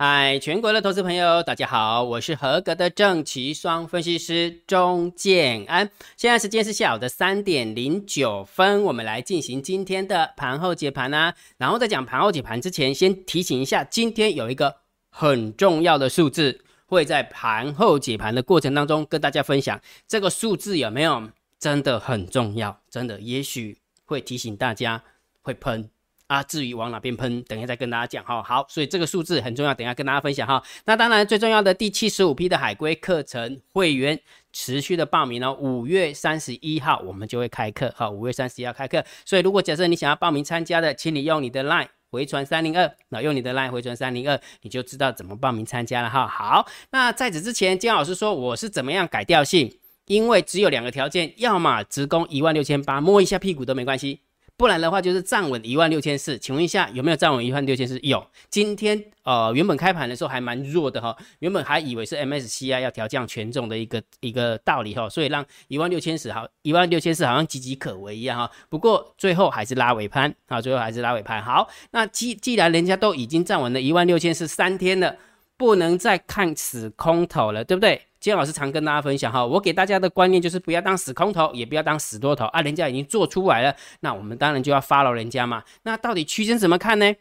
嗨，全国的投资朋友，大家好，我是合格的正奇双分析师钟建安。现在时间是下午的三点零九分，我们来进行今天的盘后解盘啊。然后在讲盘后解盘之前，先提醒一下，今天有一个很重要的数字，会在盘后解盘的过程当中跟大家分享。这个数字有没有真的很重要？真的，也许会提醒大家会喷。啊，至于往哪边喷，等一下再跟大家讲哈。好，所以这个数字很重要，等一下跟大家分享哈。那当然最重要的第七十五批的海龟课程会员持续的报名哦，五月三十一号我们就会开课哈。五月三十一号开课，所以如果假设你想要报名参加的，请你用你的 line 回传三零二，那用你的 line 回传三零二，你就知道怎么报名参加了哈。好，那在此之前，金老师说我是怎么样改调性，因为只有两个条件，要么直攻一万六千八，摸一下屁股都没关系。不然的话就是站稳一万六千四，请问一下有没有站稳一万六千四？有。今天呃原本开盘的时候还蛮弱的哈，原本还以为是 MSCI 要调降权重的一个一个道理哈，所以让一万六千四好一万六千四好像岌岌可危一样哈。不过最后还是拉尾盘啊，最后还是拉尾盘。好，那既既然人家都已经站稳了一万六千四三天了，不能再看死空头了，对不对？今天老师常跟大家分享哈，我给大家的观念就是不要当死空头，也不要当死多头啊。人家已经做出来了，那我们当然就要发牢人家嘛。那到底区间怎么看呢？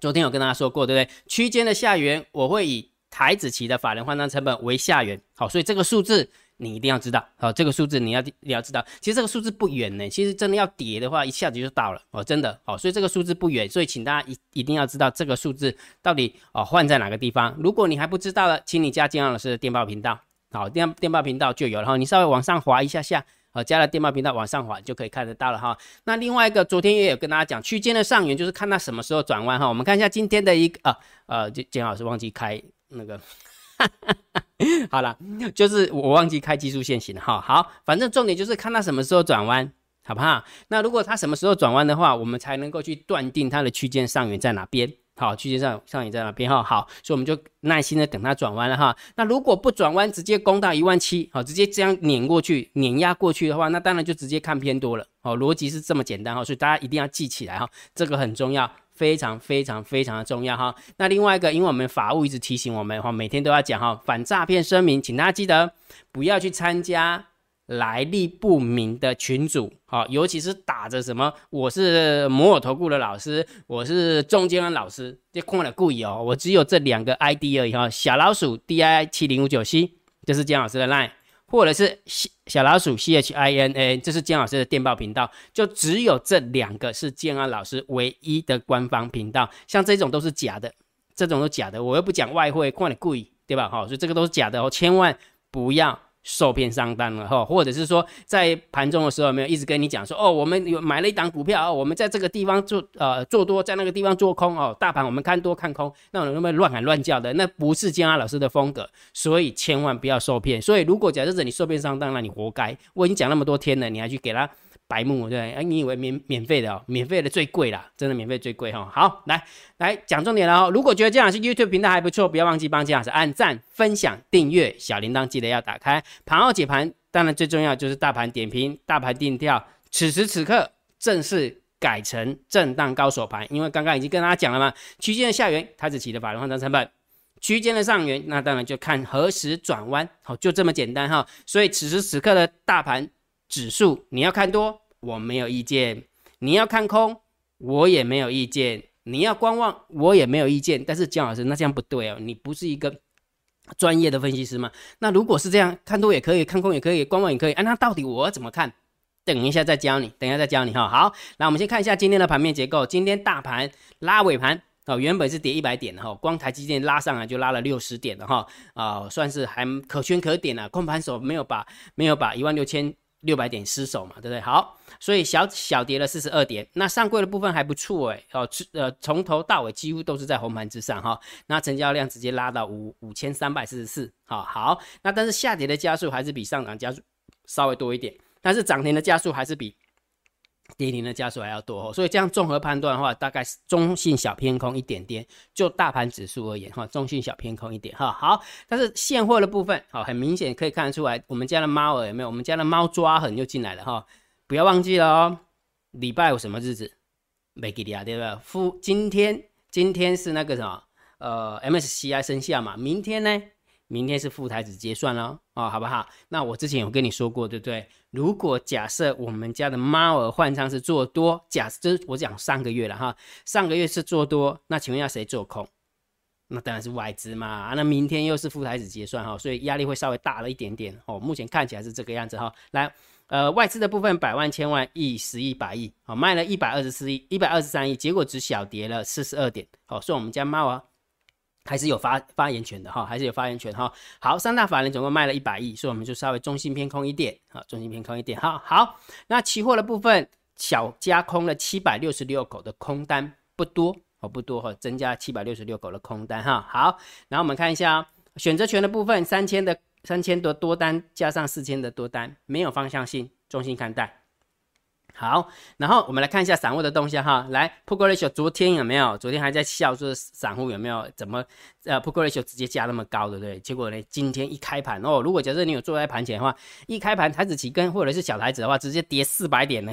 昨天有跟大家说过，对不对？区间的下缘我会以台子期的法人换算成本为下缘，好，所以这个数字。你一定要知道，好，这个数字你要你要知道，其实这个数字不远呢，其实真的要跌的话，一下子就到了哦，真的，哦，所以这个数字不远，所以请大家一一定要知道这个数字到底哦换在哪个地方。如果你还不知道了，请你加金老师的电报频道，好，电电报频道就有了哈，你稍微往上滑一下下，好，加了电报频道往上滑就可以看得到了哈。那另外一个，昨天也有跟大家讲，区间的上缘就是看它什么时候转弯哈。我们看一下今天的一个啊呃，金老师忘记开那个。好了，就是我忘记开技术线型了哈。好，反正重点就是看它什么时候转弯，好不好？那如果它什么时候转弯的话，我们才能够去断定它的区间上缘在哪边。好，区间上上也在那边哈？好，所以我们就耐心的等它转弯了哈。那如果不转弯，直接攻到一万七，好，直接这样碾过去、碾压过去的话，那当然就直接看偏多了。哦，逻辑是这么简单哈，所以大家一定要记起来哈，这个很重要。非常非常非常的重要哈。那另外一个，因为我们法务一直提醒我们哈，每天都要讲哈，反诈骗声明，请大家记得不要去参加来历不明的群组哈，尤其是打着什么我是摩尔投顾的老师，我是中间的老师，这空了故意哦，我只有这两个 ID 而已哈，小老鼠 D I 七零五九 C，这是姜老师的 line。或者是小小老鼠 C H I N A，这是建老师的电报频道，就只有这两个是建安老师唯一的官方频道，像这种都是假的，这种都假的，我又不讲外汇，看你贵，对吧？哈，所以这个都是假的哦，千万不要。受骗上当了哈，或者是说在盘中的时候没有一直跟你讲说哦，我们有买了一档股票哦，我们在这个地方做呃做多，在那个地方做空哦，大盘我们看多看空，那种那么乱喊乱叫的，那不是江阿老师的风格，所以千万不要受骗。所以如果假设你受骗上当，了你活该。我已经讲那么多天了，你还去给他。白目对，哎，你以为免免费的哦？免费的最贵啦，真的免费最贵哈。好，来来讲重点了哦。如果觉得这老师 YouTube 频道还不错，不要忘记帮姜老师按赞、分享、订阅，小铃铛记得要打开。盘后解盘，当然最重要就是大盘点评、大盘定调。此时此刻正式改成震荡高手盘，因为刚刚已经跟大家讲了嘛，区间的下缘开始起的法人换仓成本，区间的上缘那当然就看何时转弯，好，就这么简单哈。所以此时此刻的大盘。指数你要看多，我没有意见；你要看空，我也没有意见；你要观望，我也没有意见。但是姜老师，那这样不对哦，你不是一个专业的分析师吗？那如果是这样，看多也可以，看空也可以，观望也可以，啊，那到底我怎么看？等一下再教你，等一下再教你哈。好，那我们先看一下今天的盘面结构。今天大盘拉尾盘哦，原本是跌一百点的哈，光台积电拉上来就拉了六十点的哈，啊，算是还可圈可点了。控盘手没有把没有把一万六千。六百点失守嘛，对不对？好，所以小小跌了四十二点。那上柜的部分还不错哎，哦，呃，从头到尾几乎都是在红盘之上哈。那成交量直接拉到五五千三百四十四，好好。那但是下跌的加速还是比上涨加速稍微多一点，但是涨停的加速还是比。跌停的加速还要多哦，所以这样综合判断的话，大概是中性小偏空一点点。就大盘指数而言，哈，中性小偏空一点，哈，好。但是现货的部分，好，很明显可以看得出来，我们家的猫儿有没有？我们家的猫抓痕又进来了，哈，不要忘记了哦。礼拜有什么日子？没给你啊，对吧？夫，今天今天是那个什么？呃 MSCI 生效嘛，明天呢？明天是副台子结算了，哦，好不好？那我之前有跟你说过，对不对？如果假设我们家的猫儿换仓是做多，假设我讲上个月了哈，上个月是做多，那请问一下谁做空？那当然是外资嘛。啊，那明天又是副台子结算哈，所以压力会稍微大了一点点哦。目前看起来是这个样子哈。来，呃，外资的部分百万、千万、亿、十亿、百亿，好，卖了一百二十四亿、一百二十三亿，结果只小跌了四十二点，好，所以我们家猫啊。还是有发发言权的哈，还是有发言权哈。好，三大法人总共卖了一百亿，所以我们就稍微中心偏空一点啊，中心偏空一点哈。好，那期货的部分小加空了七百六十六口的空单，不多哦，不多哈，增加七百六十六口的空单哈。好，然后我们看一下选择权的部分，三千的三千的多单加上四千的多单，没有方向性，中心看待。好，然后我们来看一下散户的动向哈。来，Put Ratio 昨天有没有？昨天还在笑说散户有没有怎么呃 Put Ratio 直接加那么高，对不对？结果呢，今天一开盘哦，如果假设你有坐在盘前的话，一开盘台子期跟或者是小台子的话，直接跌四百点呢。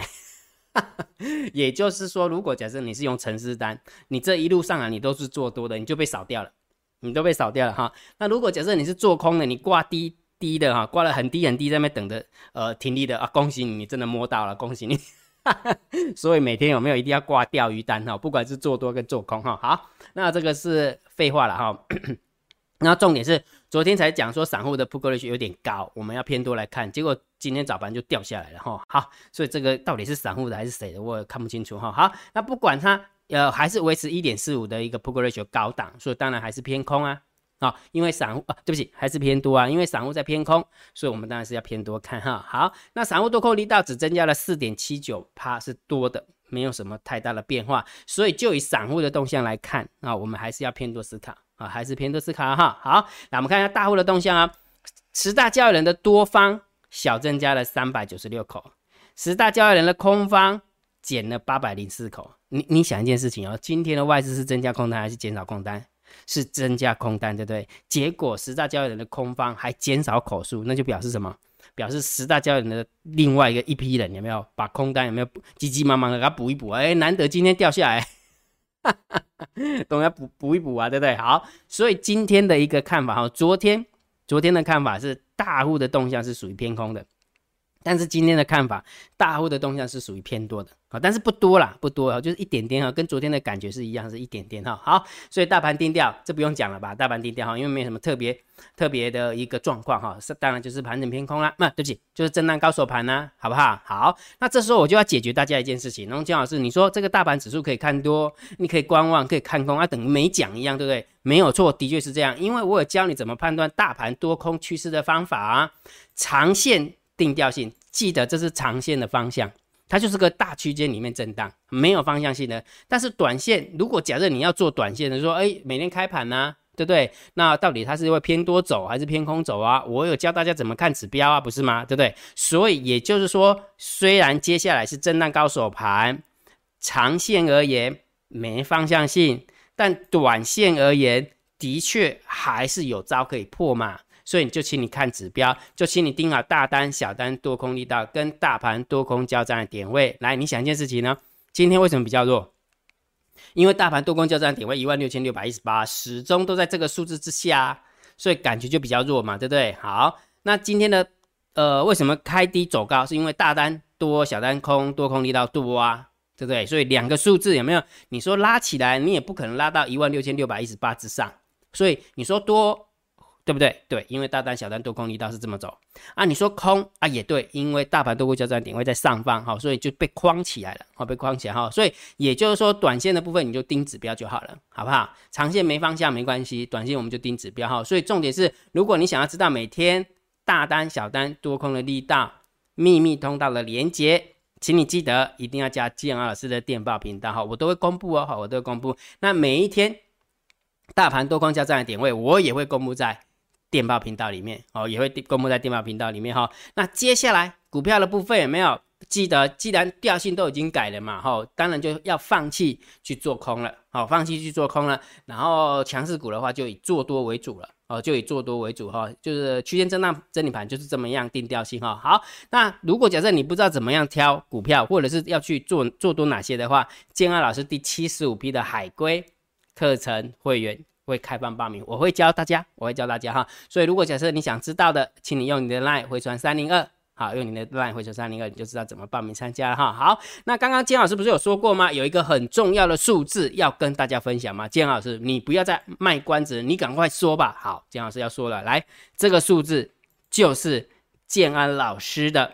也就是说，如果假设你是用城市单，你这一路上来你都是做多的，你就被扫掉了，你都被扫掉了哈。那如果假设你是做空的，你挂低。低的哈，挂了很低很低，在那等着，呃，停利的啊，恭喜你，你真的摸到了，恭喜你。所以每天有没有一定要挂钓鱼单哈？不管是做多跟做空哈。好，那这个是废话了哈。那重点是昨天才讲说散户的 put ratio 有点高，我们要偏多来看，结果今天早盘就掉下来了哈。好，所以这个到底是散户的还是谁的，我也看不清楚哈。好，那不管它，呃，还是维持一点四五的一个 put ratio 高档，所以当然还是偏空啊。啊，因为散户啊，对不起，还是偏多啊，因为散户在偏空，所以我们当然是要偏多看哈。好，那散户多空力道只增加了四点七九趴，是多的，没有什么太大的变化。所以就以散户的动向来看啊，我们还是要偏多思考啊，还是偏多思考哈。好，那我们看一下大户的动向啊，十大交易人的多方小增加了三百九十六口，十大交易人的空方减了八百零四口。你你想一件事情哦，今天的外资是增加空单还是减少空单？是增加空单，对不对？结果十大交易人的空方还减少口数，那就表示什么？表示十大交易人的另外一个一批人有没有把空单有没有急急忙忙的给他补一补？哎，难得今天掉下来，总要补补一补啊，对不对？好，所以今天的一个看法哈，昨天昨天的看法是大户的动向是属于偏空的。但是今天的看法，大户的动向是属于偏多的啊，但是不多啦，不多啊，就是一点点哈，跟昨天的感觉是一样，是一点点哈。好，所以大盘定调，这不用讲了吧？大盘定调哈，因为没什么特别特别的一个状况哈，是当然就是盘整偏空啦，那对不起，就是震荡高手盘呢，好不好？好，那这时候我就要解决大家一件事情，然后姜老师，你说这个大盘指数可以看多，你可以观望，可以看空啊，等于没讲一样，对不对？没有错，的确是这样，因为我有教你怎么判断大盘多空趋势的方法啊，长线。定调性，记得这是长线的方向，它就是个大区间里面震荡，没有方向性的。但是短线，如果假设你要做短线的，说，哎，每天开盘呢，对不对？那到底它是会偏多走还是偏空走啊？我有教大家怎么看指标啊，不是吗？对不对？所以也就是说，虽然接下来是震荡高手盘，长线而言没方向性，但短线而言的确还是有招可以破嘛。所以你就请你看指标，就请你盯好大单、小单、多空力道跟大盘多空交战的点位。来，你想一件事情呢？今天为什么比较弱？因为大盘多空交战点位一万六千六百一十八，始终都在这个数字之下，所以感觉就比较弱嘛，对不对？好，那今天的呃为什么开低走高？是因为大单多，小单空，多空力道多啊，对不对？所以两个数字有没有？你说拉起来，你也不可能拉到一万六千六百一十八之上，所以你说多。对不对？对，因为大单、小单、多空力道是这么走啊。你说空啊，也对，因为大盘多空交战点位在上方，哈，所以就被框起来了，哈，被框起来，哈。所以也就是说，短线的部分你就盯指标就好了，好不好？长线没方向没关系，短线我们就盯指标，哈。所以重点是，如果你想要知道每天大单、小单、多空的力道、秘密通道的连接，请你记得一定要加建安老师的电报频道，哈，我都会公布哦，好，我都会公布。那每一天大盘多空交战的点位，我也会公布在。电报频道里面哦，也会公布在电报频道里面哈。那接下来股票的部分有没有记得？既然调性都已经改了嘛，哈，当然就要放弃去做空了，好，放弃去做空了。然后强势股的话，就以做多为主了，哦，就以做多为主哈。就是区间震荡整理盘就是这么样定调性哈。好，那如果假设你不知道怎么样挑股票，或者是要去做做多哪些的话，建安老师第七十五批的海龟课程会员。会开放报名，我会教大家，我会教大家哈。所以如果假设你想知道的，请你用你的 line 回传三零二，好，用你的 line 回传三零二，你就知道怎么报名参加了哈。好，那刚刚金老师不是有说过吗？有一个很重要的数字要跟大家分享吗？金老师，你不要再卖关子，你赶快说吧。好，金老师要说了，来，这个数字就是建安老师的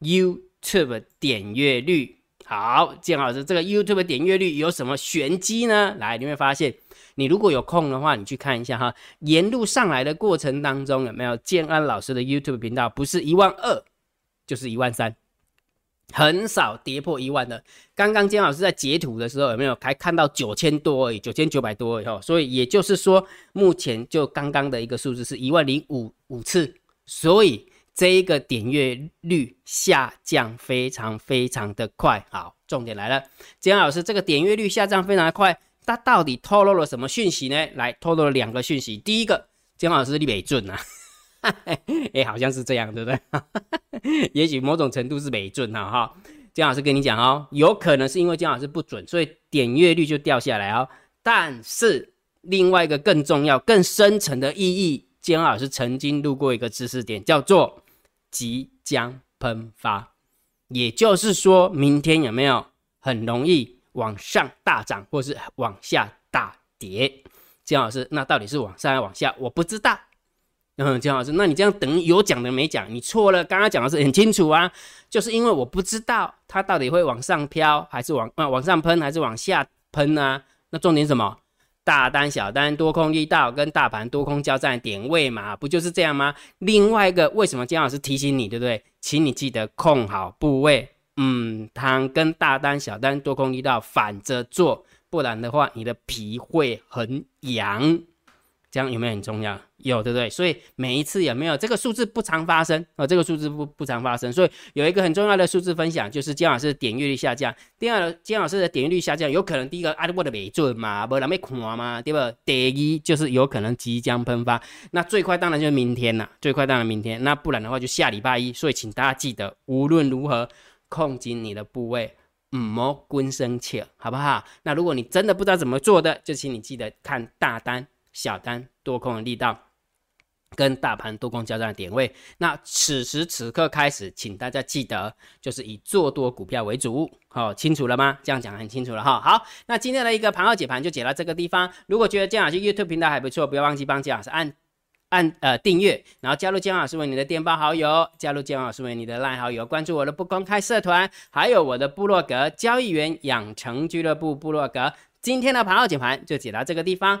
YouTube 点阅率。好，建老师，这个 YouTube 点阅率有什么玄机呢？来，你会发现。你如果有空的话，你去看一下哈，沿路上来的过程当中有没有建安老师的 YouTube 频道？不是一万二，就是一万三，很少跌破一万的。刚刚建安老师在截图的时候有没有还看到九千多而已，九千九百多而已。所以也就是说，目前就刚刚的一个数字是一万零五五次，所以这一个点阅率下降非常非常的快。好，重点来了，建安老师这个点阅率下降非常的快。他到底透露了什么讯息呢？来，透露了两个讯息。第一个，姜老师你没准啊，哎，好像是这样，对不对？也许某种程度是没准啊，哈。姜老师跟你讲哦，有可能是因为姜老师不准，所以点阅率就掉下来哦。但是另外一个更重要、更深层的意义，姜老师曾经录过一个知识点，叫做即将喷发，也就是说明天有没有很容易。往上大涨，或是往下大跌，姜老师，那到底是往上还是往下？我不知道。嗯，姜老师，那你这样等于有讲的没讲，你错了。刚刚讲的是很清楚啊，就是因为我不知道它到底会往上飘，还是往啊往上喷，还是往下喷啊？那重点什么？大单、小单、多空力道跟大盘多空交战点位嘛，不就是这样吗？另外一个，为什么姜老师提醒你，对不对？请你记得控好部位。嗯，汤跟大单、小单、多空一道反着做，不然的话，你的皮会很痒。这样有没有很重要？有，对不对？所以每一次有没有这个数字不常发生啊？这个数字不不常发生，所以有一个很重要的数字分享，就是姜老师点阅率下降。第二，姜老师的点阅率下降，有可能第一个阿德沃的没准嘛，不然没看嘛，对不？第一就是有可能即将喷发，那最快当然就是明天了，最快当然明天，那不然的话就下礼拜一。所以请大家记得，无论如何。控紧你的部位，嗯，莫滚生气，好不好？那如果你真的不知道怎么做的，就请你记得看大单、小单、多空的力道，跟大盘多空交战的点位。那此时此刻开始，请大家记得，就是以做多股票为主，好，清楚了吗？这样讲很清楚了哈。好，那今天的一个盘后解盘就解到这个地方。如果觉得姜老师 YouTube 频道还不错，不要忘记帮姜老师按。按呃订阅，然后加入姜老师为你的电报好友，加入姜老师为你的赖好友，关注我的不公开社团，还有我的部落格交易员养成俱乐部部落格。今天的盘后解盘就解到这个地方，